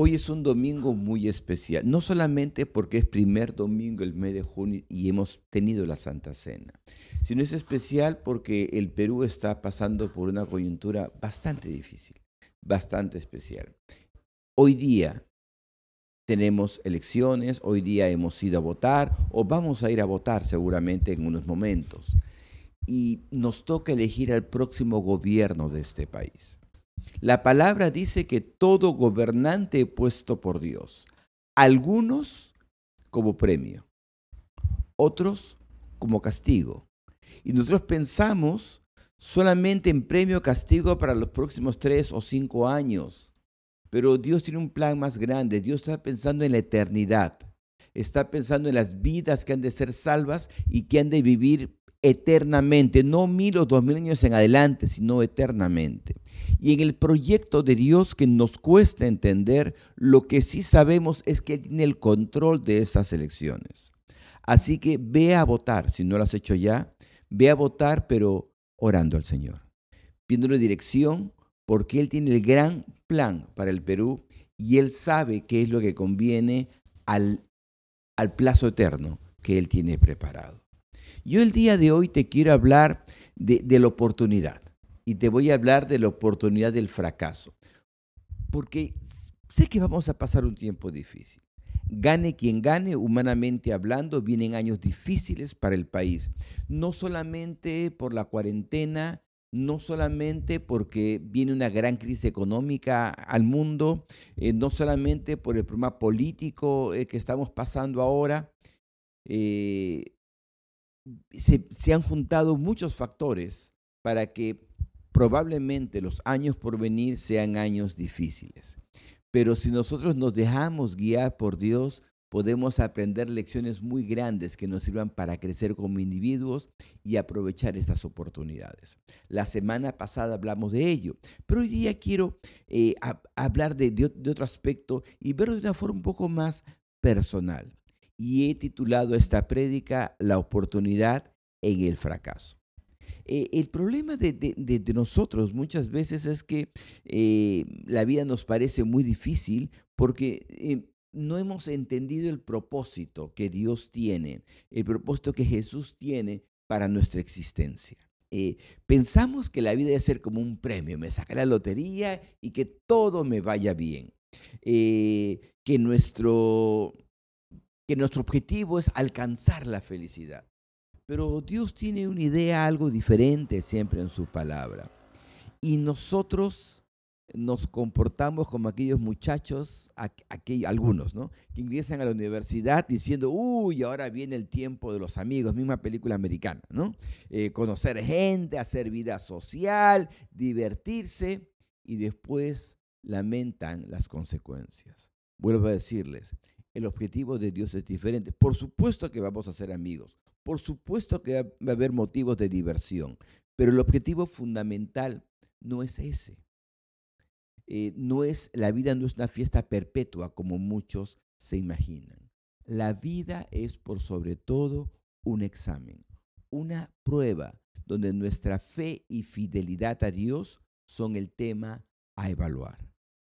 Hoy es un domingo muy especial, no solamente porque es primer domingo del mes de junio y hemos tenido la Santa Cena, sino es especial porque el Perú está pasando por una coyuntura bastante difícil, bastante especial. Hoy día tenemos elecciones, hoy día hemos ido a votar o vamos a ir a votar seguramente en unos momentos. Y nos toca elegir al próximo gobierno de este país. La palabra dice que todo gobernante puesto por Dios, algunos como premio, otros como castigo. Y nosotros pensamos solamente en premio castigo para los próximos tres o cinco años. Pero Dios tiene un plan más grande. Dios está pensando en la eternidad. Está pensando en las vidas que han de ser salvas y que han de vivir eternamente, no mil o dos mil años en adelante, sino eternamente. Y en el proyecto de Dios que nos cuesta entender, lo que sí sabemos es que Él tiene el control de esas elecciones. Así que ve a votar, si no lo has hecho ya, ve a votar, pero orando al Señor, pidiéndole dirección, porque Él tiene el gran plan para el Perú y Él sabe qué es lo que conviene al, al plazo eterno que Él tiene preparado. Yo el día de hoy te quiero hablar de, la oportunidad y te voy a hablar de la oportunidad del fracaso, porque sé que vamos a pasar un tiempo difícil. Gane quien gane, humanamente hablando, vienen años difíciles para el país, no solamente por la cuarentena, no solamente porque viene una gran crisis económica al mundo, eh, no solamente por el problema político eh, que estamos pasando ahora, eh, se, han juntado muchos factores para que probablemente los años por venir sean años difíciles. Pero si nosotros nos dejamos guiar por Dios, podemos aprender lecciones muy grandes que nos sirvan para crecer como individuos y aprovechar estas oportunidades. La semana pasada hablamos de ello, pero hoy día quiero eh, hablar de, de otro aspecto y verlo de una forma un poco más personal y he titulado esta prédica La oportunidad en el fracaso. Eh, el problema de, nosotros muchas veces es que eh, la vida nos parece muy difícil porque eh, no hemos entendido el propósito que Dios tiene, el propósito que Jesús tiene para nuestra existencia. pensamos que la vida debe ser como un premio, me saca la lotería y que todo me vaya bien. que nuestro que nuestro objetivo es alcanzar la felicidad. Pero Dios tiene una idea algo diferente siempre en su palabra. Y nosotros nos comportamos como aquellos muchachos, algunos, ¿no? Que ingresan a la universidad diciendo, uy, ahora viene el tiempo de los amigos, misma película americana, ¿no? Eh, conocer gente, hacer vida social, divertirse y después lamentan las consecuencias. Vuelvo a decirles, el objetivo de Dios es diferente. Por supuesto que vamos a ser amigos, por supuesto que va a haber motivos de diversión, pero el objetivo fundamental no es ese. Eh, no es, la vida no es una fiesta perpetua como muchos se imaginan. La vida es por sobre todo un examen, una prueba donde nuestra fe y fidelidad a Dios son el tema a evaluar.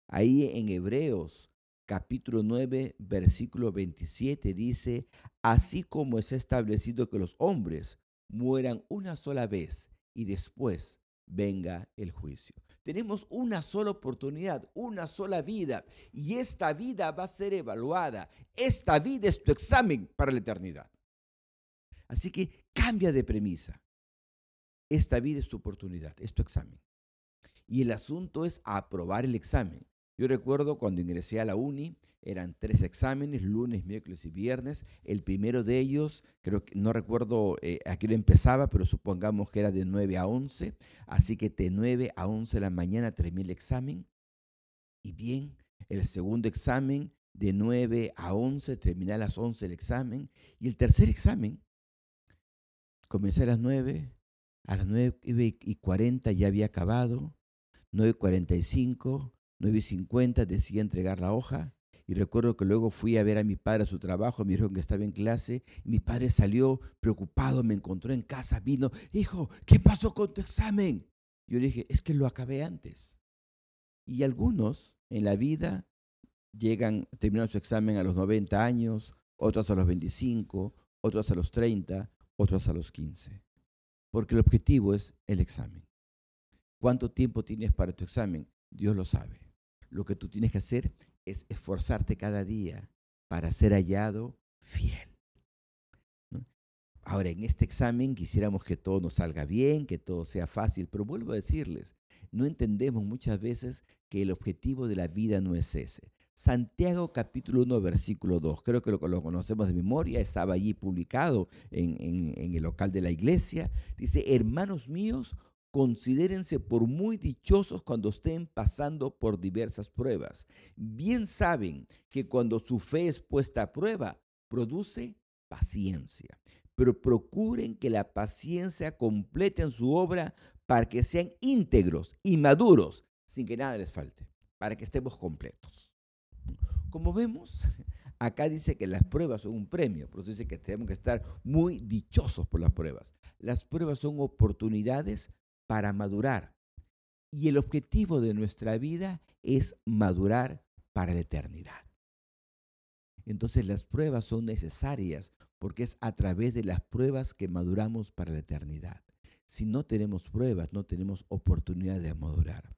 Ahí en Hebreos capítulo 9, versículo 27 dice, así como es establecido que los hombres mueran una sola vez y después venga el juicio. Tenemos una sola oportunidad, una sola vida, y esta vida va a ser evaluada. Esta vida es tu examen para la eternidad. Así que cambia de premisa. Esta vida es tu oportunidad, es tu examen. Y el asunto es aprobar el examen. Yo recuerdo cuando ingresé a la uni, eran tres exámenes, lunes, miércoles y viernes. El primero de ellos, creo que no recuerdo eh, a qué hora empezaba, pero supongamos que era de 9 a 11. Así que de 9 a 11 de la mañana terminé el examen. Y bien, el segundo examen, de 9 a 11, terminé a las 11 el examen. Y el tercer examen, comencé a las 9, a las 9 y 40 ya había acabado, 9.45, 9.50 decía entregar la hoja. Y recuerdo que luego fui a ver a mi padre a su trabajo, me dijeron que estaba en clase. mi padre salió preocupado, me encontró en casa, vino, hijo, ¿qué pasó con tu examen? Yo le dije, es que lo acabé antes. Y algunos en la vida llegan, terminan su examen a los 90 años, otros a los 25, otros a los 30, otros a los 15. Porque el objetivo es el examen. ¿Cuánto tiempo tienes para tu examen? Dios lo sabe. Lo que tú tienes que hacer es esforzarte cada día para ser hallado fiel. Ahora, en este examen quisiéramos que todo nos salga bien, que todo sea fácil, pero vuelvo a decirles, no entendemos muchas veces que el objetivo de la vida no es ese. Santiago capítulo 1, versículo 2, creo que lo, conocemos de memoria, estaba allí publicado en, en el local de la iglesia. Dice, hermanos míos, considérense por muy dichosos cuando estén pasando por diversas pruebas. Bien saben que cuando su fe es puesta a prueba, produce paciencia. Pero procuren que la paciencia complete en su obra para que sean íntegros y maduros, sin que nada les falte, para que estemos completos. Como vemos, acá dice que las pruebas son un premio, por eso dice que tenemos que estar muy dichosos por las pruebas. Las pruebas son oportunidades para madurar. Y el objetivo de nuestra vida es madurar para la eternidad. Entonces las pruebas son necesarias porque es a través de las pruebas que maduramos para la eternidad. Si no tenemos pruebas, no tenemos oportunidad de madurar.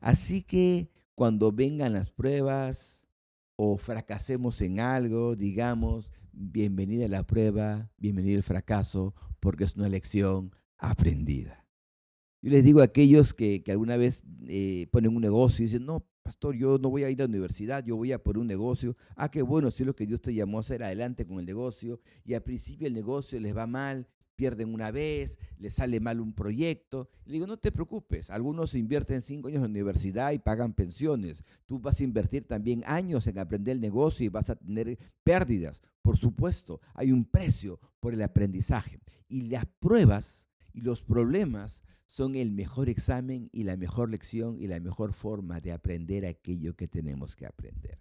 Así que cuando vengan las pruebas o fracasemos en algo, digamos, bienvenida la prueba, bienvenido al fracaso, porque es una lección aprendida. Yo les digo a aquellos que, alguna vez eh, ponen un negocio y dicen, no, pastor, yo no voy a ir a la universidad, yo voy a por un negocio. Ah, qué bueno, si es lo que Dios te llamó a hacer, adelante con el negocio. Y al principio el negocio les va mal, pierden una vez, les sale mal un proyecto. Le digo, no te preocupes, algunos invierten cinco años en la universidad y pagan pensiones. Tú vas a invertir también años en aprender el negocio y vas a tener pérdidas. Por supuesto, hay un precio por el aprendizaje. Y las pruebas y los problemas son el mejor examen y la mejor lección y la mejor forma de aprender aquello que tenemos que aprender.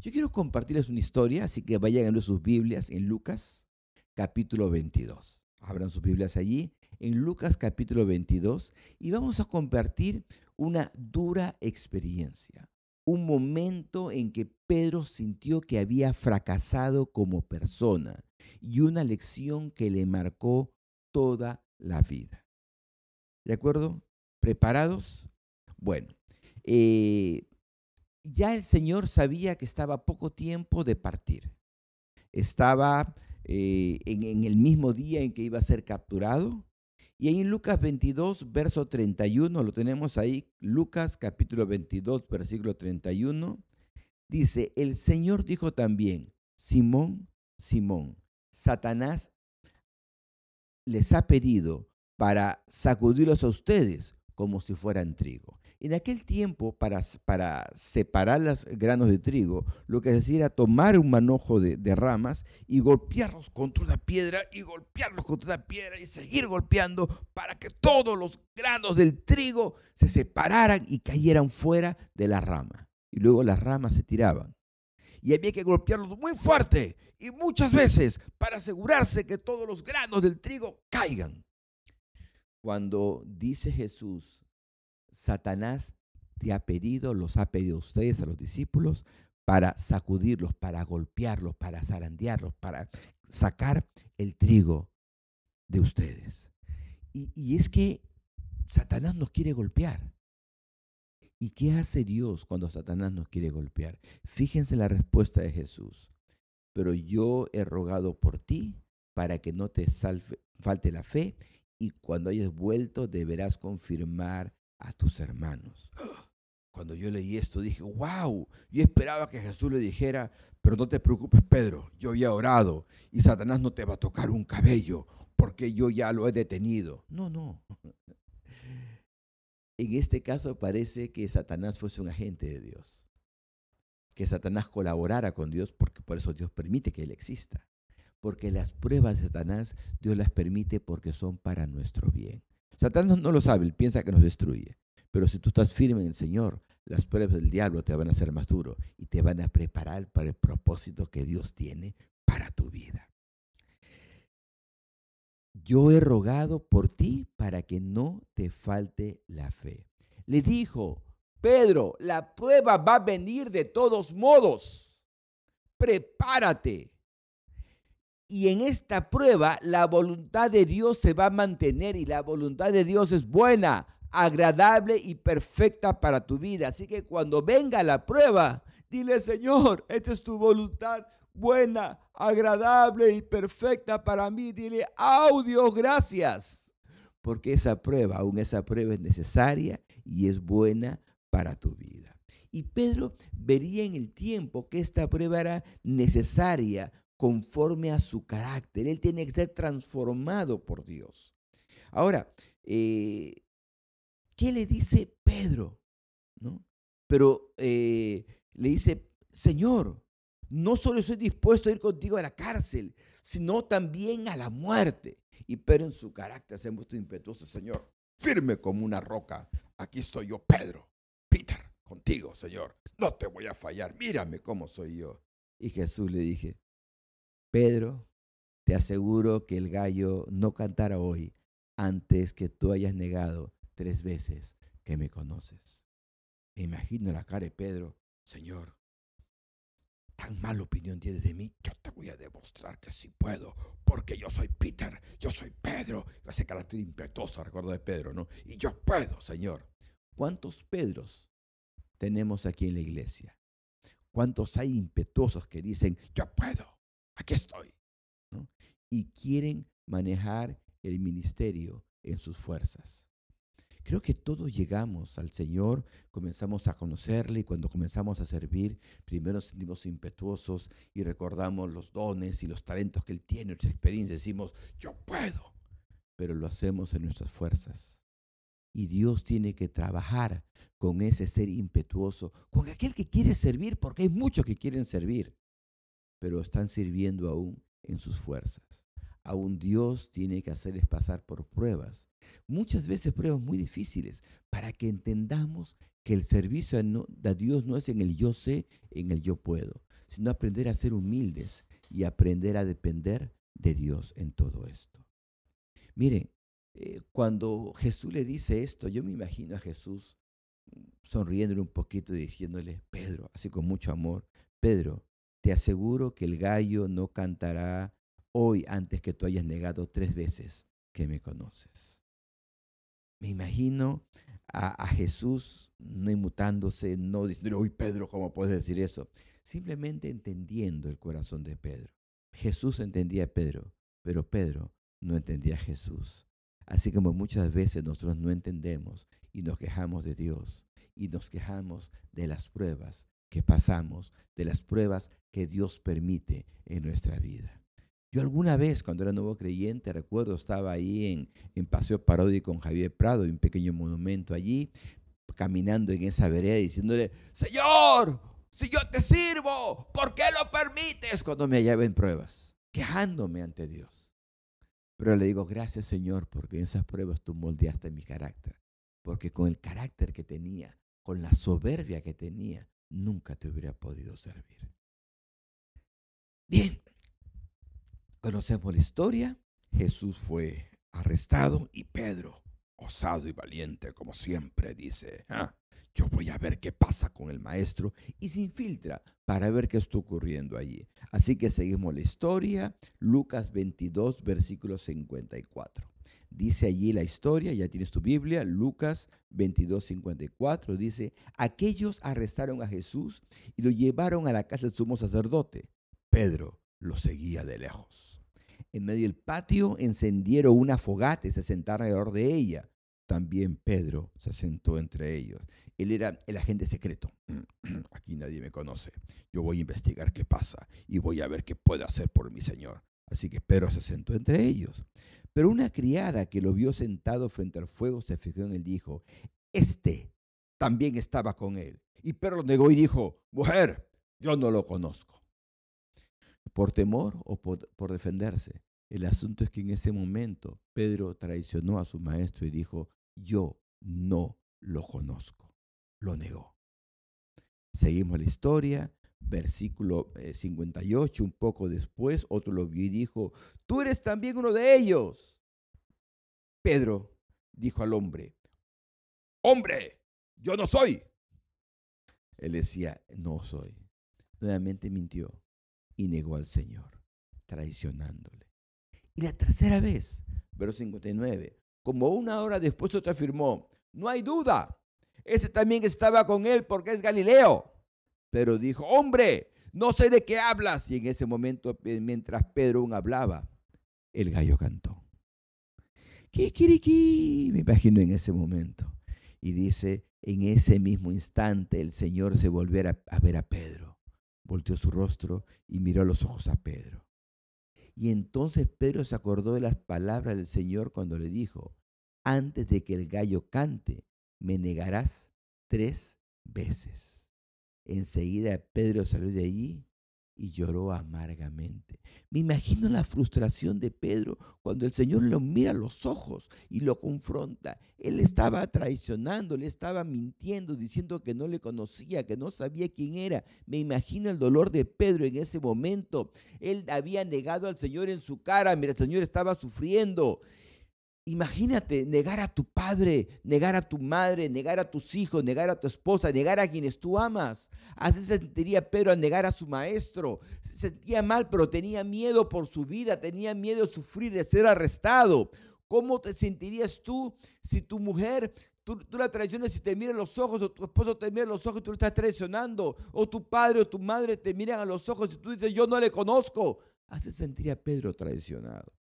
Yo quiero compartirles una historia, así que vayan a sus Biblias en Lucas capítulo 22 abran sus Biblias allí, en Lucas capítulo 22, y vamos a compartir una dura experiencia, un momento en que Pedro sintió que había fracasado como persona y una lección que le marcó toda la vida. ¿De acuerdo? ¿Preparados? Bueno, eh, ya el Señor sabía que estaba poco tiempo de partir. Estaba eh, en, el mismo día en que iba a ser capturado. Y ahí en Lucas 22, verso 31, lo tenemos ahí, Lucas capítulo 22, versículo 31, dice, el Señor dijo también, Simón, Simón, Satanás les ha pedido para sacudirlos a ustedes como si fueran trigo. En aquel tiempo, para, para separar los granos de trigo, lo que se hacía era tomar un manojo de, de, ramas y golpearlos contra una piedra y golpearlos contra una piedra y seguir golpeando para que todos los granos del trigo se separaran y cayeran fuera de la rama. Y luego las ramas se tiraban. Y había que golpearlos muy fuerte y muchas veces para asegurarse que todos los granos del trigo caigan. Cuando dice Jesús, Satanás te ha pedido, los ha pedido a ustedes, a los discípulos, para sacudirlos, para golpearlos, para zarandearlos, para sacar el trigo de ustedes. Y, y, es que Satanás nos quiere golpear. ¿Y qué hace Dios cuando Satanás nos quiere golpear? Fíjense la respuesta de Jesús. Pero yo he rogado por ti para que no te falte la fe y cuando hayas vuelto deberás confirmar a tus hermanos. Cuando yo leí esto dije, wow, yo esperaba que Jesús le dijera, pero no te preocupes Pedro, yo ya he orado y Satanás no te va a tocar un cabello porque yo ya lo he detenido. No, no. En este caso parece que Satanás fuese un agente de Dios, que Satanás colaborara con Dios porque por eso Dios permite que Él exista. Porque las pruebas de Satanás Dios las permite porque son para nuestro bien. Satanás no lo sabe, él piensa que nos destruye. Pero si tú estás firme en el Señor, las pruebas del diablo te van a hacer más duro y te van a preparar para el propósito que Dios tiene para tu vida. Yo he rogado por ti para que no te falte la fe. Le dijo, Pedro, la prueba va a venir de todos modos. Prepárate. Y en esta prueba la voluntad de Dios se va a mantener y la voluntad de Dios es buena, agradable y perfecta para tu vida. Así que cuando venga la prueba, dile, Señor, esta es tu voluntad buena, agradable y perfecta para mí. Dile, oh Dios, gracias. Porque esa prueba, aún esa prueba es necesaria y es buena para tu vida. Y Pedro vería en el tiempo que esta prueba era necesaria conforme a su carácter. Él tiene que ser transformado por Dios. Ahora, eh, ¿qué le dice Pedro? ¿No? Pero eh, le dice, Señor, no solo estoy dispuesto a ir contigo a la cárcel, sino también a la muerte. Y Pedro en su carácter se ha impetuoso, Señor, firme como una roca. Aquí estoy yo, Pedro, Peter, contigo, Señor. No te voy a fallar, mírame cómo soy yo. Y Jesús le dije, Pedro, te aseguro que el gallo no cantará hoy antes que tú hayas negado tres veces que me conoces. Me imagino la cara de Pedro, Señor, tan mala opinión tienes de mí, yo te voy a demostrar que sí puedo, porque yo soy Peter, yo soy Pedro, ese carácter impetuoso, recuerdo de Pedro, ¿no? Y yo puedo, Señor. ¿Cuántos Pedros tenemos aquí en la iglesia? ¿Cuántos hay impetuosos que dicen, yo puedo? aquí estoy. Y quieren manejar el ministerio en sus fuerzas. Creo que todos llegamos al Señor, comenzamos a conocerle y cuando comenzamos a servir, primero sentimos impetuosos y recordamos los dones y los talentos que Él tiene, nuestra experiencia, decimos, yo puedo, pero lo hacemos en nuestras fuerzas. Y Dios tiene que trabajar con ese ser impetuoso, con aquel que quiere servir, porque hay muchos que quieren servir pero están sirviendo aún en sus fuerzas. Aún Dios tiene que hacerles pasar por pruebas, muchas veces pruebas muy difíciles, para que entendamos que el servicio a, Dios no es en el yo sé, en el yo puedo, sino aprender a ser humildes y aprender a depender de Dios en todo esto. Miren, eh, cuando Jesús le dice esto, yo me imagino a Jesús sonriéndole un poquito y diciéndole, Pedro, así con mucho amor, Pedro, te aseguro que el gallo no cantará hoy antes que tú hayas negado tres veces que me conoces. Me imagino a, Jesús no inmutándose, no diciendo, uy Pedro, ¿cómo puedes decir eso? Simplemente entendiendo el corazón de Pedro. Jesús entendía a Pedro, pero Pedro no entendía a Jesús. Así como muchas veces nosotros no entendemos y nos quejamos de Dios y nos quejamos de las pruebas que pasamos, de las pruebas que Dios permite en nuestra vida. Yo alguna vez, cuando era nuevo creyente, recuerdo, estaba ahí en, en Paseo Parodi con Javier Prado, en un pequeño monumento allí, caminando en esa vereda, diciéndole, Señor, si yo te sirvo, ¿por qué lo permites? Cuando me hallaba en pruebas, quejándome ante Dios. Pero le digo, gracias Señor, porque en esas pruebas tú moldeaste mi carácter. Porque con el carácter que tenía, con la soberbia que tenía, nunca te hubiera podido servir. Bien, conocemos la historia. Jesús fue arrestado y Pedro, osado y valiente como siempre, dice, ah, yo voy a ver qué pasa con el maestro y se infiltra para ver qué está ocurriendo allí. Así que seguimos la historia, Lucas 22, versículo 54. Dice allí la historia, ya tienes tu Biblia, Lucas 22, 54, dice, aquellos arrestaron a Jesús y lo llevaron a la casa del sumo sacerdote Pedro lo seguía de lejos. En medio del patio encendieron una fogata y se sentaron alrededor de ella. También Pedro se sentó entre ellos. Él era el agente secreto. Aquí nadie me conoce. Yo voy a investigar qué pasa y voy a ver qué puedo hacer por mi Señor. Así que Pedro se sentó entre ellos. Pero una criada que lo vio sentado frente al fuego se fijó en él y dijo, este también estaba con él. Y Pedro lo negó y dijo, mujer, yo no lo conozco por temor o por, defenderse. El asunto es que en ese momento Pedro traicionó a su maestro y dijo, yo no lo conozco. Lo negó. Seguimos la historia, versículo 58, eh, un poco después, otro lo vio y dijo, tú eres también uno de ellos. Pedro dijo al hombre, hombre, yo no soy. Él decía, no soy. Nuevamente mintió y negó al Señor, traicionándole. Y la tercera vez, verso 59, como una hora después otro afirmó, no hay duda, ese también estaba con él porque es Galileo. Pero dijo, hombre, no sé de qué hablas. Y en ese momento, mientras Pedro aún hablaba, el gallo cantó. Kikiriki, me imagino en ese momento. Y dice, en ese mismo instante el Señor se volvió a ver a Pedro. Volteó su rostro y miró a los ojos a Pedro. Y entonces Pedro se acordó de las palabras del Señor cuando le dijo, antes de que el gallo cante, me negarás tres veces. Enseguida Pedro salió de allí y lloró amargamente. Me imagino la frustración de Pedro cuando el Señor lo mira a los ojos y lo confronta. Él estaba traicionando, le estaba mintiendo, diciendo que no le conocía, que no sabía quién era. Me imagino el dolor de Pedro en ese momento. Él había negado al Señor en su cara, mira, el Señor estaba sufriendo Imagínate negar a tu padre, negar a tu madre, negar a tus hijos, negar a tu esposa, negar a quienes tú amas. Así se sentiría Pedro al negar a su maestro. Se sentía mal, pero tenía miedo por su vida, tenía miedo de sufrir, de ser arrestado. ¿Cómo te sentirías tú si tu mujer, tú, la traicionas y te mira a los ojos, o tu esposo te mira a los ojos y tú le estás traicionando, o tu padre o tu madre te miran a los ojos y tú dices, yo no le conozco? Así se sentiría Pedro traicionado.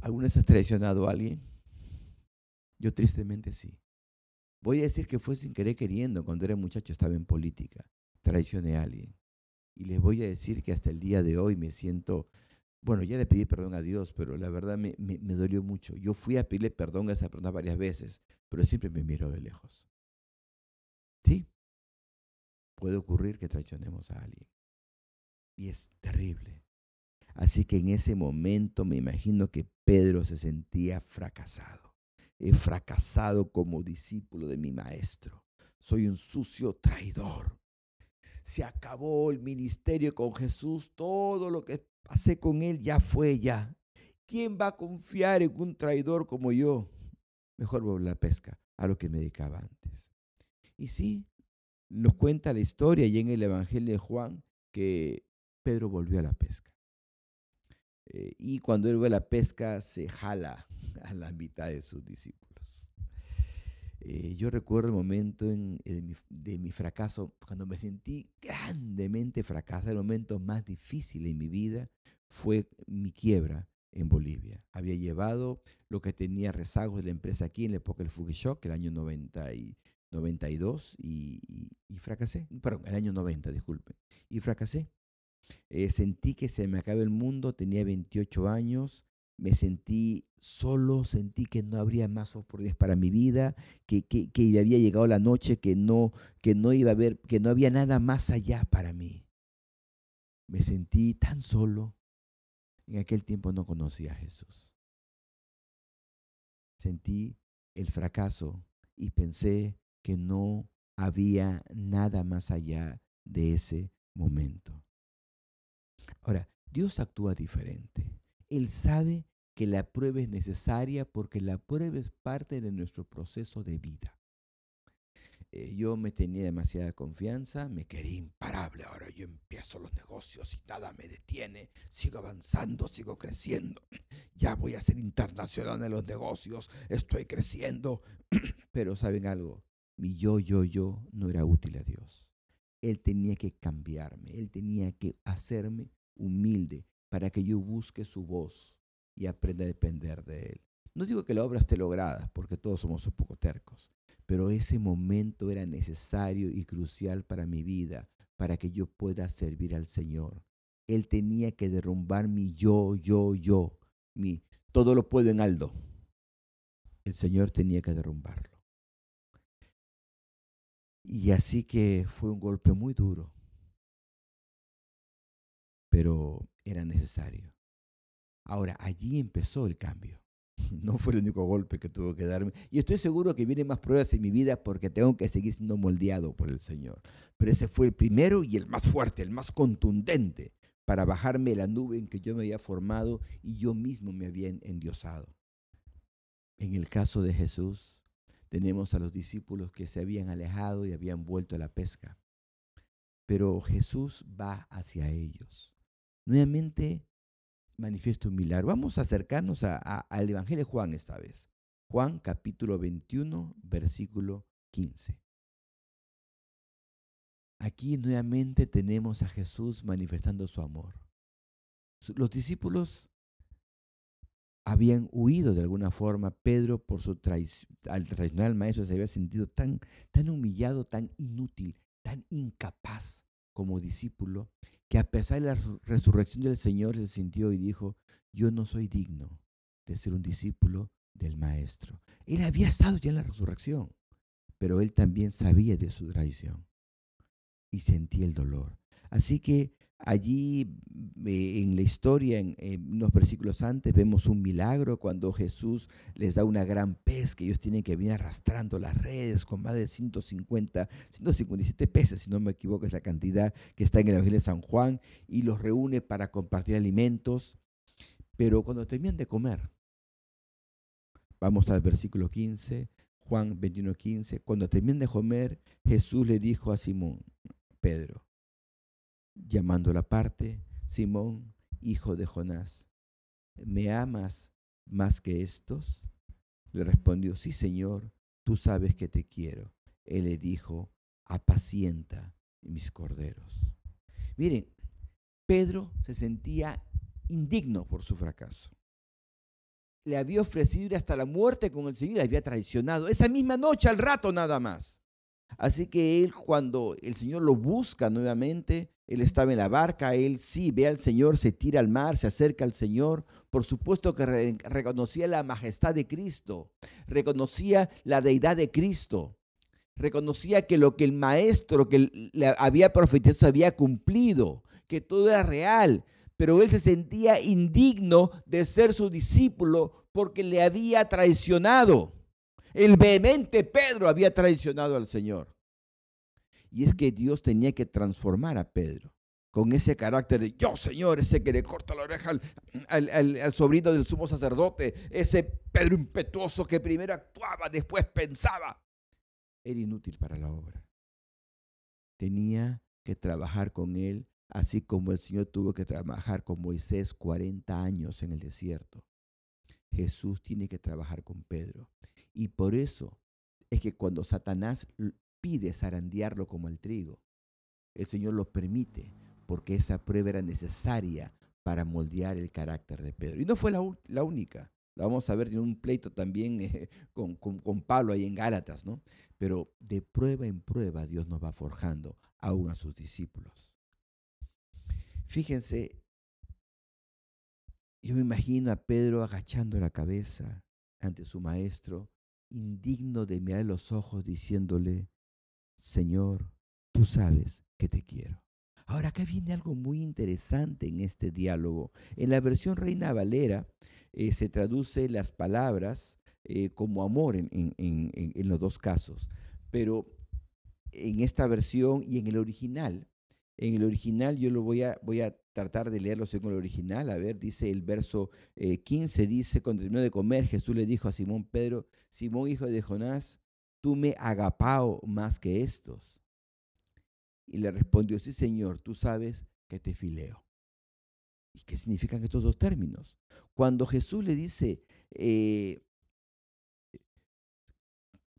¿Alguna vez has traicionado a alguien? Yo tristemente sí. Voy a decir que fue sin querer queriendo. Cuando era muchacho estaba en política. Traicioné a alguien. Y les voy a decir que hasta el día de hoy me siento, bueno, ya le pedí perdón a Dios, pero la verdad me, dolió mucho. Yo fui a pedirle perdón a esa persona varias veces, pero siempre me miro de lejos. Sí, puede ocurrir que traicionemos a alguien. Y es terrible. Así que en ese momento me imagino que Pedro se sentía fracasado. He fracasado como discípulo de mi maestro. Soy un sucio traidor. Se acabó el ministerio con Jesús. Todo lo que pasé con él ya fue ya. ¿Quién va a confiar en un traidor como yo? Mejor voy a la pesca, a lo que me dedicaba antes. Y sí, nos cuenta la historia y en el Evangelio de Juan que Pedro volvió a la pesca. Eh, y cuando él ve la pesca, se jala a la mitad de sus discípulos. Eh, yo recuerdo el momento de, mi, fracaso, cuando me sentí grandemente fracasado, el momento más difícil en mi vida fue mi quiebra en Bolivia. Había llevado lo que tenía rezagos de la empresa aquí en la época del Fugishock, el año 90 y 92, y, y, y fracasé. Perdón, el año 90, disculpe. Y fracasé. Eh, sentí que se me acabó el mundo, tenía 28 años, me sentí solo, sentí que no habría más oportunidades para mi vida, que, que, que, había llegado la noche, que no, que no iba a haber, que no había nada más allá para mí. Me sentí tan solo. En aquel tiempo no conocía a Jesús. Sentí el fracaso y pensé que no había nada más allá de ese momento. Ahora, Dios actúa diferente. Él sabe que la prueba es necesaria porque la prueba es parte de nuestro proceso de vida. Eh, yo me tenía demasiada confianza, me quería imparable. Ahora yo empiezo los negocios y nada me detiene. Sigo avanzando, sigo creciendo. Ya voy a ser internacional en los negocios, estoy creciendo. Pero ¿saben algo? Mi yo, yo, yo no era útil a Dios. Él tenía que cambiarme, Él tenía que hacerme humilde para que yo busque su voz y aprenda a depender de Él. No digo que la obra esté lograda, porque todos somos un poco tercos, pero ese momento era necesario y crucial para mi vida, para que yo pueda servir al Señor. Él tenía que derrumbar mi yo, yo, yo, mi todo lo puedo en Aldo. El Señor tenía que derrumbarlo. Y así que fue un golpe muy duro, pero era necesario. Ahora, allí empezó el cambio. No fue el único golpe que tuvo que darme. Y estoy seguro que vienen más pruebas en mi vida porque tengo que seguir siendo moldeado por el Señor. Pero ese fue el primero y el más fuerte, el más contundente para bajarme la nube en que yo me había formado y yo mismo me había endiosado. En el caso de Jesús, tenemos a los discípulos que se habían alejado y habían vuelto a la pesca. Pero Jesús va hacia ellos. Nuevamente manifiesta un milagro. Vamos a acercarnos al Evangelio de Juan esta vez. Juan capítulo 21, versículo 15. Aquí nuevamente tenemos a Jesús manifestando su amor. Los discípulos habían huido de alguna forma. Pedro, por su al tradicional maestro, se había sentido tan, tan humillado, tan inútil, tan incapaz como discípulo, que a pesar de la resurrección del Señor se sintió y dijo, yo no soy digno de ser un discípulo del Maestro. Él había estado ya en la resurrección, pero él también sabía de su traición y sentía el dolor. Así que Allí eh, en la historia, en, unos versículos antes, vemos un milagro cuando Jesús les da una gran pez que ellos tienen que venir arrastrando las redes con más de 150, 157 peces, si no me equivoco, es la cantidad que está en el Evangelio de San Juan, y los reúne para compartir alimentos. Pero cuando terminan de comer, vamos al versículo 15, Juan 21, 15, cuando terminan de comer, Jesús le dijo a Simón, Pedro, llamando la parte, Simón, hijo de Jonás, ¿me amas más que estos? Le respondió, sí, Señor, tú sabes que te quiero. Él le dijo, apacienta mis corderos. Miren, Pedro se sentía indigno por su fracaso. Le había ofrecido ir hasta la muerte con el Señor, le había traicionado. Esa misma noche, al rato nada más. Así que él cuando el Señor lo busca nuevamente, él estaba en la barca, él sí ve al Señor, se tira al mar, se acerca al Señor. Por supuesto que reconocía la majestad de Cristo, reconocía la deidad de Cristo, reconocía que lo que el maestro que le había profetizado había cumplido, que todo era real. Pero él se sentía indigno de ser su discípulo porque le había traicionado. El vehemente Pedro había traicionado al Señor. Y es que Dios tenía que transformar a Pedro con ese carácter de yo, Señor, ese que le corta la oreja al, sobrino del sumo sacerdote, ese Pedro impetuoso que primero actuaba, después pensaba. Era inútil para la obra. Tenía que trabajar con él, así como el Señor tuvo que trabajar con Moisés 40 años en el desierto. Jesús tiene que trabajar con Pedro. Y por eso es que cuando Satanás pide zarandearlo como el trigo, el Señor lo permite, porque esa prueba era necesaria para moldear el carácter de Pedro. Y no fue la, única. La vamos a ver en un pleito también eh, con, con, Pablo ahí en Gálatas, ¿no? Pero de prueba en prueba Dios nos va forjando aún a sus discípulos. Fíjense yo me imagino a Pedro agachando la cabeza ante su maestro, indigno de mirar los ojos, diciéndole, Señor, tú sabes que te quiero. Ahora acá viene algo muy interesante en este diálogo. En la versión Reina Valera eh, se traduce las palabras eh, como amor en, en, los dos casos, pero en esta versión y en el original, en el original yo lo voy a, voy a tratar de leerlo según el original. A ver, dice el verso 15, eh, dice, cuando terminó de comer, Jesús le dijo a Simón Pedro, Simón hijo de Jonás, tú me agapao más que estos. Y le respondió, sí Señor, tú sabes que te fileo. ¿Y qué significan estos dos términos? Cuando Jesús le dice, eh,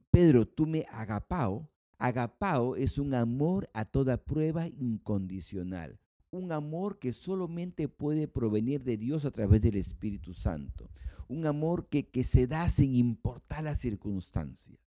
Pedro, tú me agapao, agapao es un amor a toda prueba incondicional un amor que solamente puede provenir de Dios a través del Espíritu Santo. Un amor que, que se da sin importar la circunstancia.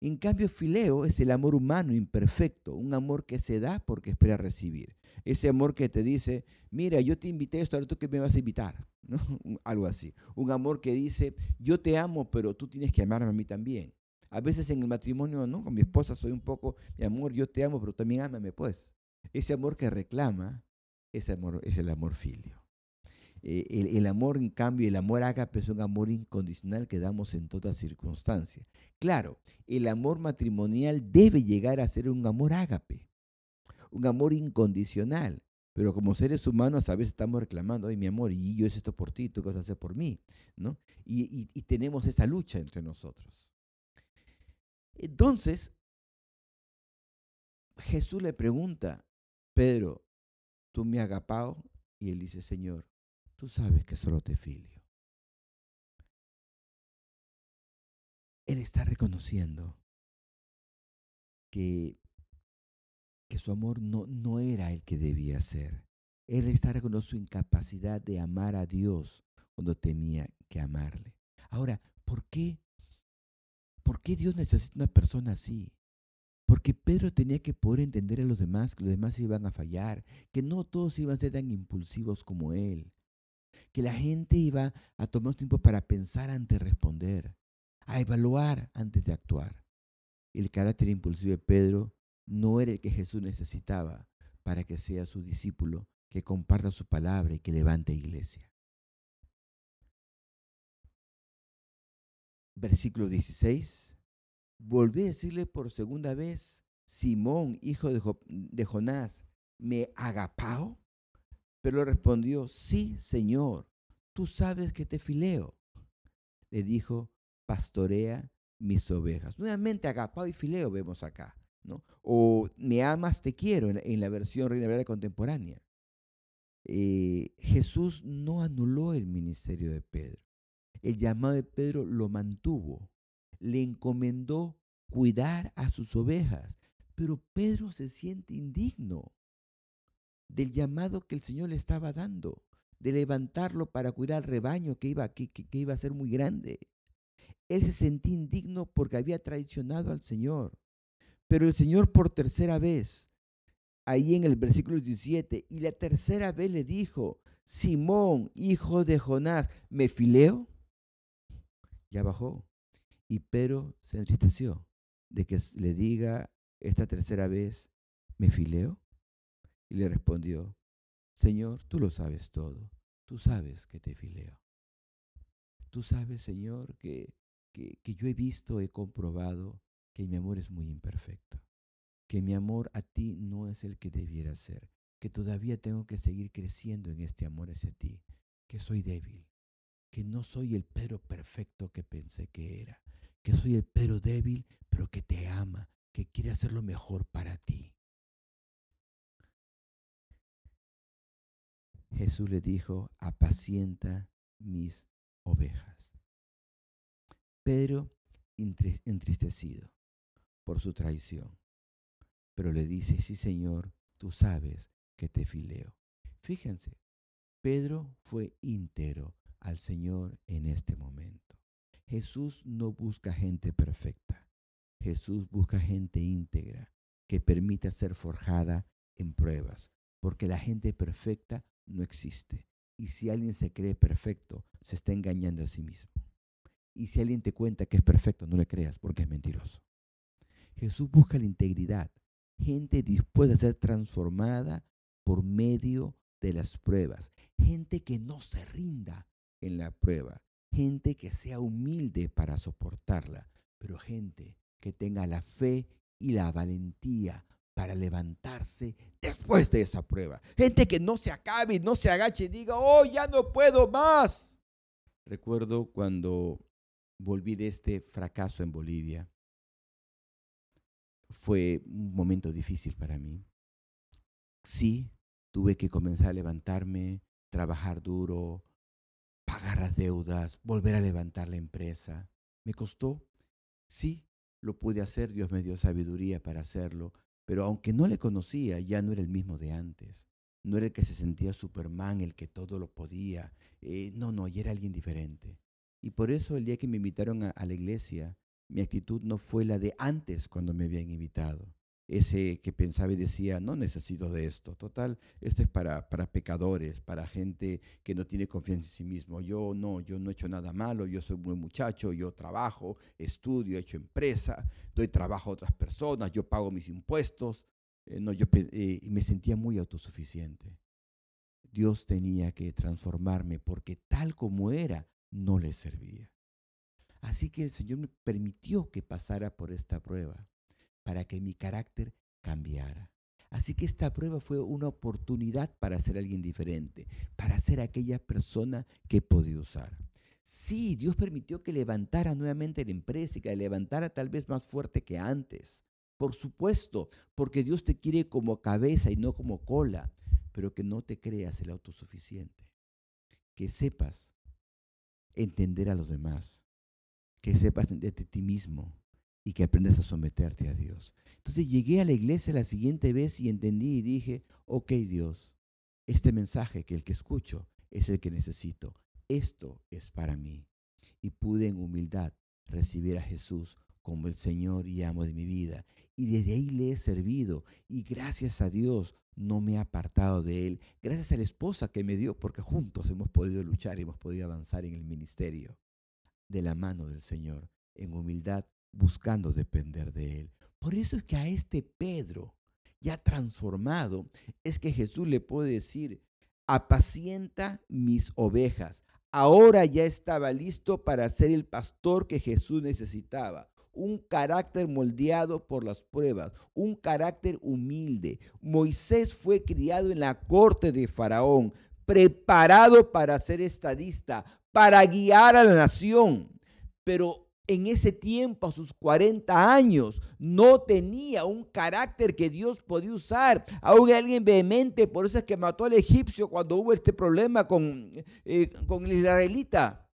En cambio, fileo es el amor humano imperfecto, un amor que se da porque espera recibir. Ese amor que te dice, mira, yo te invité esto, ahora tú que me vas a invitar, ¿no? Algo así. Un amor que dice, yo te amo, pero tú tienes que amarme a mí también. A veces en el matrimonio, ¿no? Con mi esposa soy un poco, mi amor, yo te amo, pero también ámame, pues. Ese amor que reclama, ese amor es el amor filio. Eh, el, amor, en cambio, el amor ágape es un amor incondicional que damos en toda circunstancia. Claro, el amor matrimonial debe llegar a ser un amor ágape, un amor incondicional. Pero como seres humanos a veces estamos reclamando, ay, mi amor, y yo hice esto por ti, tú qué vas a hacer por mí, ¿no? y tenemos esa lucha entre nosotros. Entonces, Jesús le pregunta, Pedro, ¿tú me has agapado? Y él dice, Señor, tú sabes que solo te filio. Él está reconociendo que, que su amor no, no era el que debía ser. Él está reconociendo su incapacidad de amar a Dios cuando temía que amarle. Ahora, ¿por qué? ¿Por qué Dios necesita una persona así? Porque Pedro tenía que poder entender a los demás que los demás iban a fallar, que no todos iban a ser tan impulsivos como él, que la gente iba a tomar tiempo para pensar antes de responder, a evaluar antes de actuar. El carácter impulsivo de Pedro no era el que Jesús necesitaba para que sea su discípulo, que comparta su palabra y que levante iglesia. Versículo 16. Volví a decirle por segunda vez, Simón, hijo de, Jonás, ¿me agapao? Pero respondió, sí, Señor, tú sabes que te fileo. Le dijo, pastorea mis ovejas. Nuevamente agapado y fileo vemos acá, ¿no? O me amas, te quiero en, la versión Reina Valera contemporánea. Eh, Jesús no anuló el ministerio de Pedro. El llamado de Pedro lo mantuvo. Le encomendó cuidar a sus ovejas. Pero Pedro se siente indigno del llamado que el Señor le estaba dando, de levantarlo para cuidar al rebaño que iba, que iba a ser muy grande. Él se sentía indigno porque había traicionado al Señor. Pero el Señor por tercera vez, ahí en el versículo 17, y la tercera vez le dijo, Simón, hijo de Jonás, ¿me fileo? Ya bajó. Y Pedro se entristeció de que le diga esta tercera vez, ¿me fileo? Y le respondió, Señor, tú lo sabes todo, tú sabes que te fileo. Tú sabes, Señor, que que, yo he visto, he comprobado que mi amor es muy imperfecto, que mi amor a ti no es el que debiera ser, que todavía tengo que seguir creciendo en este amor hacia ti, que soy débil, que no soy el pero perfecto que pensé que era, que soy el pero débil, pero que te ama, que quiere hacer lo mejor para ti. Jesús le dijo, apacienta mis ovejas. Pedro entristecido por su traición. Pero le dice, sí Señor, tú sabes que te fileo. Fíjense, Pedro fue íntegro al Señor en este momento. Jesús no busca gente perfecta. Jesús busca gente íntegra que permita ser forjada en pruebas, porque la gente perfecta no existe. Y si alguien se cree perfecto, se está engañando a sí mismo. Y si alguien te cuenta que es perfecto, no le creas porque es mentiroso. Jesús busca la integridad, gente dispuesta a ser transformada por medio de las pruebas, gente que no se rinda en la prueba, gente que sea humilde para soportarla, pero gente que tenga la fe y la valentía para levantarse después de esa prueba. Gente que no se acabe, no se agache y diga, oh, ya no puedo más. Recuerdo cuando volví de este fracaso en Bolivia. Fue un momento difícil para mí. Sí, tuve que comenzar a levantarme, trabajar duro, pagar deudas, volver a levantar la empresa. ¿Me costó? Sí, lo pude hacer, Dios me dio sabiduría para hacerlo, pero aunque no le conocía, ya no era el mismo de antes. No era el que se sentía Superman, el que todo lo podía. Eh, no, no, ya era alguien diferente. Y por eso el día que me invitaron a, la iglesia, mi actitud no fue la de antes cuando me habían invitado. Ese que pensaba y decía, no necesito de esto. Total, esto es para, para pecadores, para gente que no tiene confianza en sí mismo. Yo no, yo no he hecho nada malo, yo soy un buen muchacho, yo trabajo, estudio, he hecho empresa, doy trabajo a otras personas, yo pago mis impuestos. Eh, no, yo eh, me sentía muy autosuficiente. Dios tenía que transformarme porque tal como era, no le servía. Así que el Señor me permitió que pasara por esta prueba para que mi carácter cambiara. Así que esta prueba fue una oportunidad para ser alguien diferente, para ser aquella persona que podía usar. Sí, Dios permitió que levantara nuevamente la empresa y que levantara tal vez más fuerte que antes. Por supuesto, porque Dios te quiere como cabeza y no como cola, pero que no te creas el autosuficiente. Que sepas entender a los demás, que sepas entenderte a ti mismo y que aprendas a someterte a Dios. Entonces llegué a la iglesia la siguiente vez y entendí y dije, ok Dios, este mensaje que el que escucho es el que necesito. Esto es para mí. Y pude en humildad recibir a Jesús como el Señor y amo de mi vida. Y desde ahí le he servido. Y gracias a Dios no me he apartado de Él. Gracias a la esposa que me dio, porque juntos hemos podido luchar y hemos podido avanzar en el ministerio. De la mano del Señor, en humildad, buscando depender de Él. Por eso es que a este Pedro, ya transformado, es que Jesús le puede decir, apacienta mis ovejas. Ahora ya estaba listo para ser el pastor que Jesús necesitaba un carácter moldeado por las pruebas, un carácter humilde. Moisés fue criado en la corte de Faraón, preparado para ser estadista, para guiar a la nación. Pero en ese tiempo, a sus 40 años, no tenía un carácter que Dios podía usar. Aún alguien vehemente, por eso es que mató al egipcio cuando hubo este problema con, eh, con el israelita.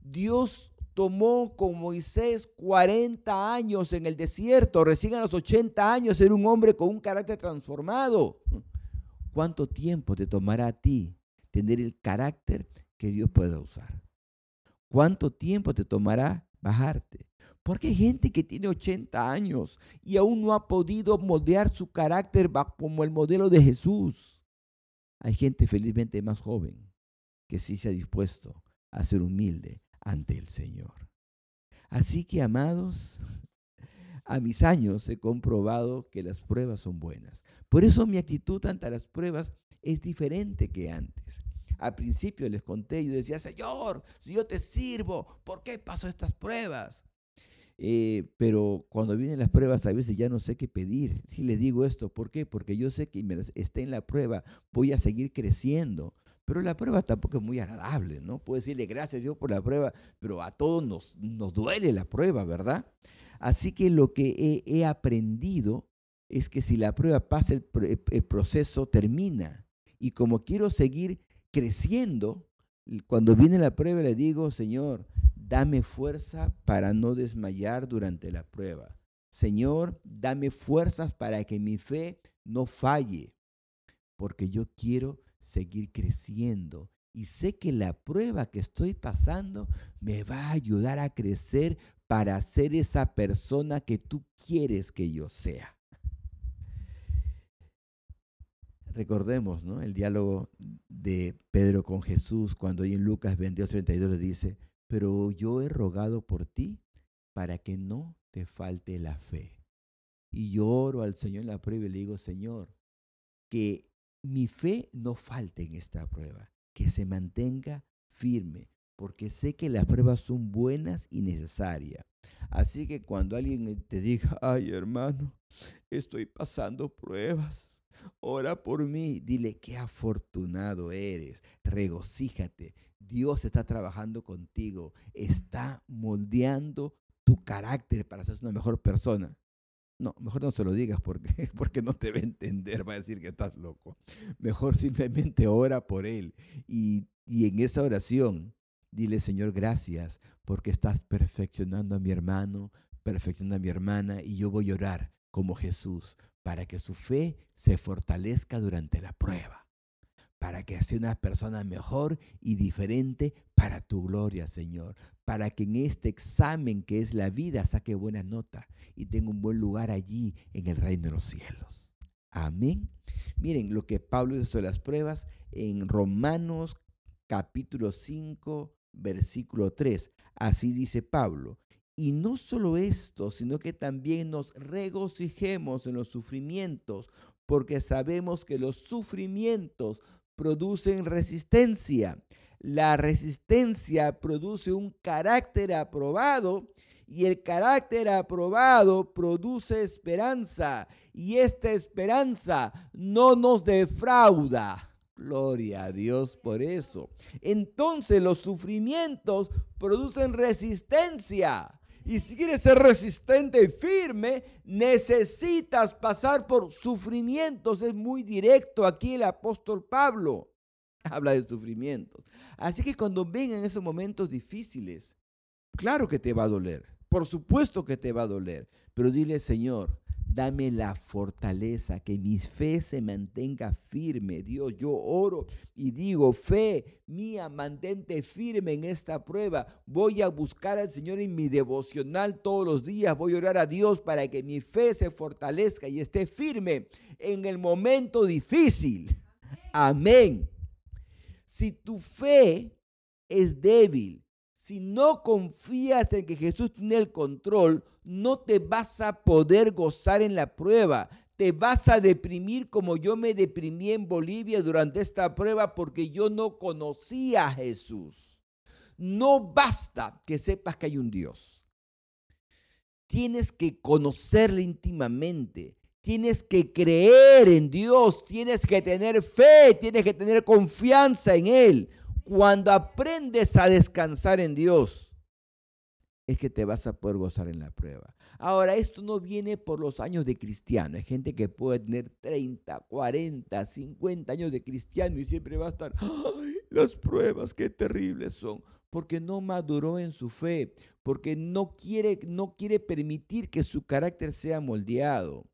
Dios tomó con Moisés 40 años en el desierto, recién a los 80 años ser un hombre con un carácter transformado. ¿Cuánto tiempo te tomará a ti tener el carácter que Dios pueda usar? ¿Cuánto tiempo te tomará bajarte? Porque hay gente que tiene 80 años y aún no ha podido moldear su carácter como el modelo de Jesús. Hay gente felizmente más joven que sí se ha dispuesto a ser humilde, ante el Señor. Así que, amados, a mis años he comprobado que las pruebas son buenas. Por eso mi actitud ante las pruebas es diferente que antes. Al principio les conté, yo decía, Señor, si yo te sirvo, ¿por qué paso estas pruebas? Eh, pero cuando vienen las pruebas a veces ya no sé qué pedir. Si les digo esto, ¿por qué? Porque yo sé que mientras esté en la prueba voy a seguir creciendo, pero la prueba tampoco es muy agradable, ¿no? Puedo decirle gracias a Dios por la prueba, pero a todos nos, nos duele la prueba, ¿verdad? Así que lo que he, aprendido es que si la prueba pasa, el, el proceso termina. Y como quiero seguir creciendo, cuando viene la prueba le digo, Señor, dame fuerza para no desmayar durante la prueba. Señor, dame fuerzas para que mi fe no falle, porque yo quiero seguir creciendo. Y sé que la prueba que estoy pasando me va a ayudar a crecer para ser esa persona que tú quieres que yo sea. Recordemos el diálogo de Pedro con Jesús cuando en Lucas 22, 32 le dice, pero yo he rogado por ti para que no te falte la fe. Y yo oro al Señor en la prueba y le digo, Señor, que mi fe no falte en esta prueba, que se mantenga firme, porque sé que las pruebas son buenas y necesarias. Así que cuando alguien te diga, ay hermano, estoy pasando pruebas, ora por mí, dile qué afortunado eres, regocíjate, Dios está trabajando contigo, está moldeando tu carácter para ser una mejor persona. No, mejor no se lo digas porque, porque no te va a entender, va a decir que estás loco. Mejor simplemente ora por él y, y en esa oración dile, Señor, gracias porque estás perfeccionando a mi hermano, perfeccionando a mi hermana y yo voy a orar como Jesús para que su fe se fortalezca durante la prueba para que sea una persona mejor y diferente para tu gloria, Señor. Para que en este examen que es la vida saque buena nota y tenga un buen lugar allí en el reino de los cielos. Amén. Miren lo que Pablo dice sobre las pruebas en Romanos capítulo 5, versículo 3. Así dice Pablo. Y no solo esto, sino que también nos regocijemos en los sufrimientos, porque sabemos que los sufrimientos producen resistencia. La resistencia produce un carácter aprobado y el carácter aprobado produce esperanza y esta esperanza no nos defrauda. Gloria a Dios por eso. Entonces los sufrimientos producen resistencia. Y si quieres ser resistente y firme, necesitas pasar por sufrimientos. Es muy directo aquí el apóstol Pablo. Habla de sufrimientos. Así que cuando vengan esos momentos difíciles, claro que te va a doler. Por supuesto que te va a doler. Pero dile, Señor, Dame la fortaleza, que mi fe se mantenga firme. Dios, yo oro y digo, fe mía, mantente firme en esta prueba. Voy a buscar al Señor en mi devocional todos los días. Voy a orar a Dios para que mi fe se fortalezca y esté firme en el momento difícil. Amén. Si tu fe es débil, si no confías en que Jesús tiene el control, no te vas a poder gozar en la prueba. Te vas a deprimir como yo me deprimí en Bolivia durante esta prueba porque yo no conocía a Jesús. No basta que sepas que hay un Dios. Tienes que conocerle íntimamente. Tienes que creer en Dios, tienes que tener fe, tienes que tener confianza en Él. Cuando aprendes a descansar en Dios, es que te vas a poder gozar en la prueba. Ahora, esto no viene por los años de cristiano. Hay gente que puede tener 30, 40, 50 años de cristiano y siempre va a estar, ¡ay! Las pruebas, qué terribles son. Porque no maduró en su fe, porque no quiere, no quiere permitir que su carácter sea moldeado.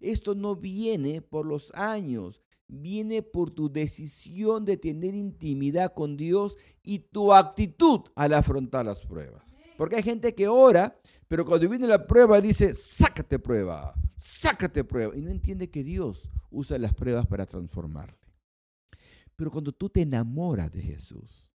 Esto no viene por los años, viene por tu decisión de tener intimidad con Dios y tu actitud al afrontar las pruebas. Porque hay gente que ora, pero cuando viene la prueba dice, sácate prueba, sácate prueba. Y no entiende que Dios usa las pruebas para transformarle. Pero cuando tú te enamoras de Jesús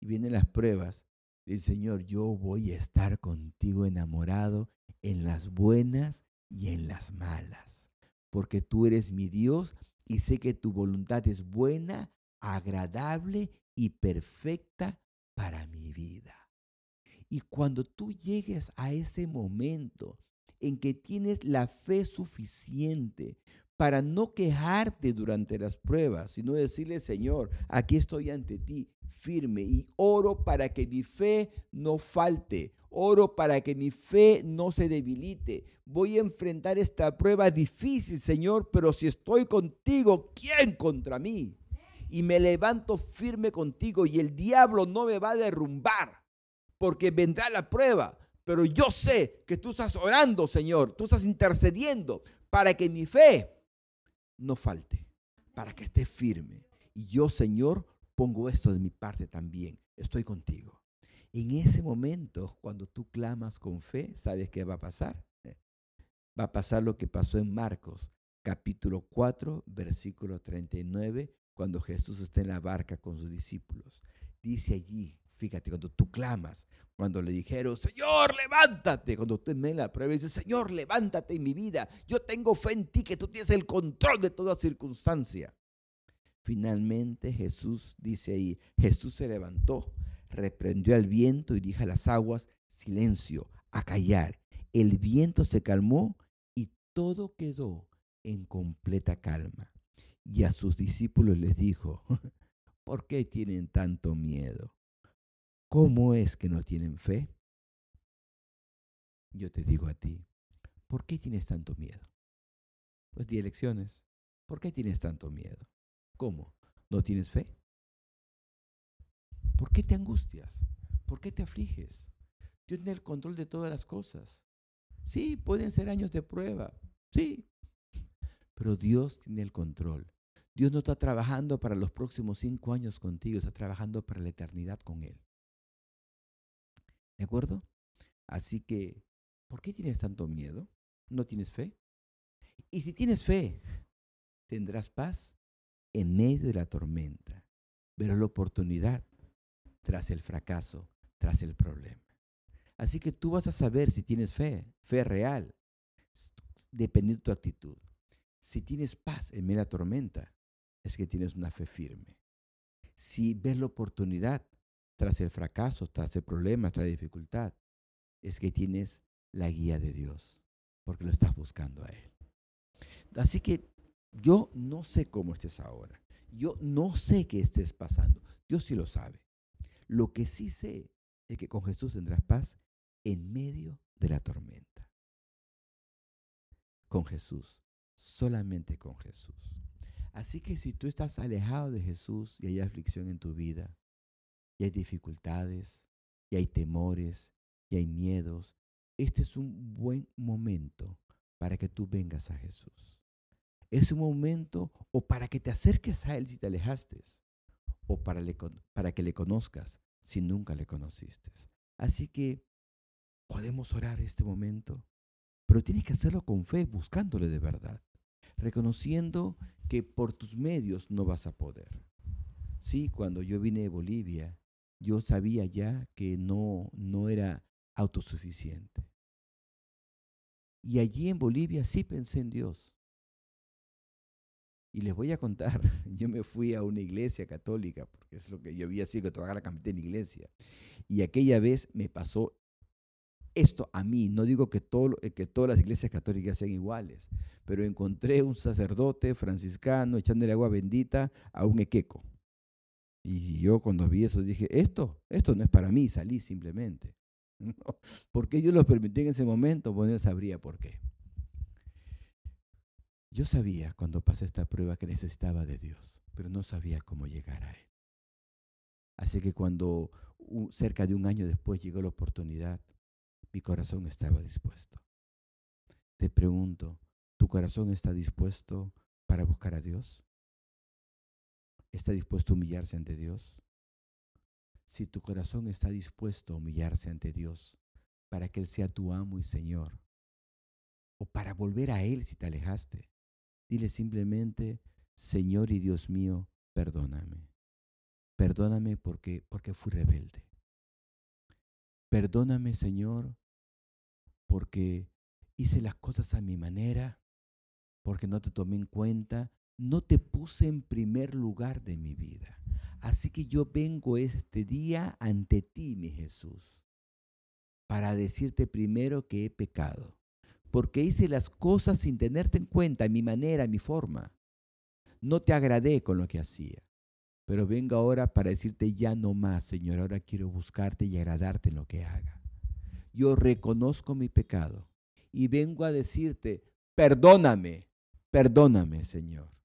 y vienen las pruebas, dice Señor, yo voy a estar contigo enamorado en las buenas y en las malas. Porque tú eres mi Dios y sé que tu voluntad es buena, agradable y perfecta para mi vida. Y cuando tú llegues a ese momento en que tienes la fe suficiente para no quejarte durante las pruebas, sino decirle, Señor, aquí estoy ante ti firme y oro para que mi fe no falte, oro para que mi fe no se debilite. Voy a enfrentar esta prueba difícil, Señor, pero si estoy contigo, ¿quién contra mí? Y me levanto firme contigo y el diablo no me va a derrumbar, porque vendrá la prueba. Pero yo sé que tú estás orando, Señor, tú estás intercediendo para que mi fe no falte, para que esté firme. Y yo, Señor, pongo esto de mi parte también. Estoy contigo. En ese momento, cuando tú clamas con fe, ¿sabes qué va a pasar? Va a pasar lo que pasó en Marcos, capítulo 4, versículo 39, cuando Jesús está en la barca con sus discípulos. Dice allí, fíjate, cuando tú clamas, cuando le dijeron, Señor, levántate. Cuando usted me la prueba, dice, Señor, levántate en mi vida. Yo tengo fe en ti, que tú tienes el control de toda circunstancia. Finalmente Jesús dice ahí, Jesús se levantó, reprendió al viento y dijo a las aguas, silencio, a callar. El viento se calmó y todo quedó en completa calma. Y a sus discípulos les dijo, ¿por qué tienen tanto miedo? ¿Cómo es que no tienen fe? Yo te digo a ti, ¿por qué tienes tanto miedo? Pues di elecciones. ¿Por qué tienes tanto miedo? ¿Cómo? ¿No tienes fe? ¿Por qué te angustias? ¿Por qué te afliges? Dios tiene el control de todas las cosas. Sí, pueden ser años de prueba. Sí. Pero Dios tiene el control. Dios no está trabajando para los próximos cinco años contigo, está trabajando para la eternidad con Él. ¿De acuerdo? Así que, ¿por qué tienes tanto miedo? ¿No tienes fe? Y si tienes fe, tendrás paz en medio de la tormenta. Verás la oportunidad tras el fracaso, tras el problema. Así que tú vas a saber si tienes fe, fe real, dependiendo de tu actitud. Si tienes paz en medio de la tormenta, es que tienes una fe firme. Si ves la oportunidad, tras el fracaso, tras el problema, tras la dificultad, es que tienes la guía de Dios, porque lo estás buscando a Él. Así que yo no sé cómo estés ahora. Yo no sé qué estés pasando. Dios sí lo sabe. Lo que sí sé es que con Jesús tendrás paz en medio de la tormenta. Con Jesús, solamente con Jesús. Así que si tú estás alejado de Jesús y hay aflicción en tu vida, y hay dificultades, y hay temores, y hay miedos, este es un buen momento para que tú vengas a Jesús. Es un momento o para que te acerques a Él si te alejaste, o para, para que le conozcas si nunca le conociste. Así que podemos orar este momento, pero tienes que hacerlo con fe, buscándole de verdad, reconociendo que por tus medios no vas a poder. Sí, cuando yo vine de Bolivia, yo sabía ya que no, no era autosuficiente. Y allí en Bolivia sí pensé en Dios. Y les voy a contar, yo me fui a una iglesia católica, porque es lo que yo había sido que la en iglesia. Y aquella vez me pasó esto a mí. No digo que, todo, que todas las iglesias católicas sean iguales, pero encontré un sacerdote franciscano echándole agua bendita a un equeco. Y yo cuando vi eso dije, esto, esto no es para mí, salí simplemente. ¿Por qué yo lo permití en ese momento? Bueno, él sabría por qué. Yo sabía cuando pasé esta prueba que necesitaba de Dios, pero no sabía cómo llegar a Él. Así que cuando cerca de un año después llegó la oportunidad, mi corazón estaba dispuesto. Te pregunto, ¿tu corazón está dispuesto para buscar a Dios? ¿Está dispuesto a humillarse ante Dios? Si tu corazón está dispuesto a humillarse ante Dios para que Él sea tu amo y Señor, o para volver a Él si te alejaste, dile simplemente, Señor y Dios mío, perdóname. Perdóname porque, porque fui rebelde. Perdóname, Señor, porque hice las cosas a mi manera, porque no te tomé en cuenta, no te puse en primer lugar de mi vida. Así que yo vengo este día ante ti, mi Jesús, para decirte primero que he pecado, porque hice las cosas sin tenerte en cuenta, mi manera, mi forma. No te agradé con lo que hacía, pero vengo ahora para decirte ya no más, Señor, ahora quiero buscarte y agradarte en lo que haga. Yo reconozco mi pecado y vengo a decirte, perdóname, perdóname, Señor.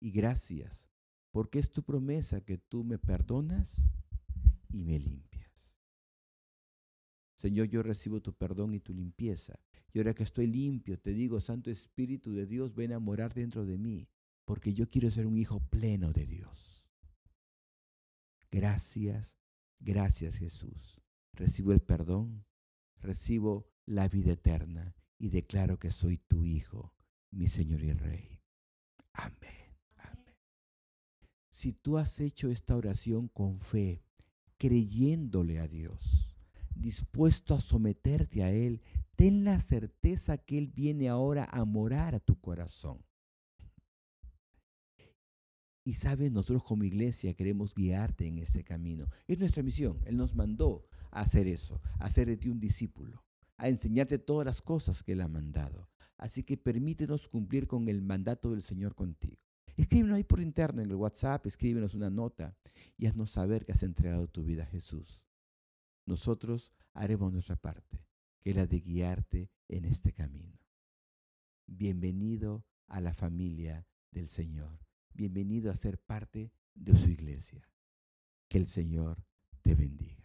Y gracias porque es tu promesa que tú me perdonas y me limpias. Señor, yo recibo tu perdón y tu limpieza. Y ahora que estoy limpio, te digo, Santo Espíritu de Dios, ven a morar dentro de mí, porque yo quiero ser un hijo pleno de Dios. Gracias, gracias Jesús. Recibo el perdón, recibo la vida eterna y declaro que soy tu Hijo, mi Señor y Rey. Amén. Si tú has hecho esta oración con fe, creyéndole a Dios, dispuesto a someterte a Él, ten la certeza que Él viene ahora a morar a tu corazón. Y sabes, nosotros como iglesia queremos guiarte en este camino. Es nuestra misión. Él nos mandó a hacer eso, a hacer de ti un discípulo, a enseñarte todas las cosas que Él ha mandado. Así que permítenos cumplir con el mandato del Señor contigo. Escríbenos ahí por interno en el WhatsApp, escríbenos una nota y haznos saber que has entregado tu vida a Jesús. Nosotros haremos nuestra parte, que es la de guiarte en este camino. Bienvenido a la familia del Señor. Bienvenido a ser parte de su iglesia. Que el Señor te bendiga.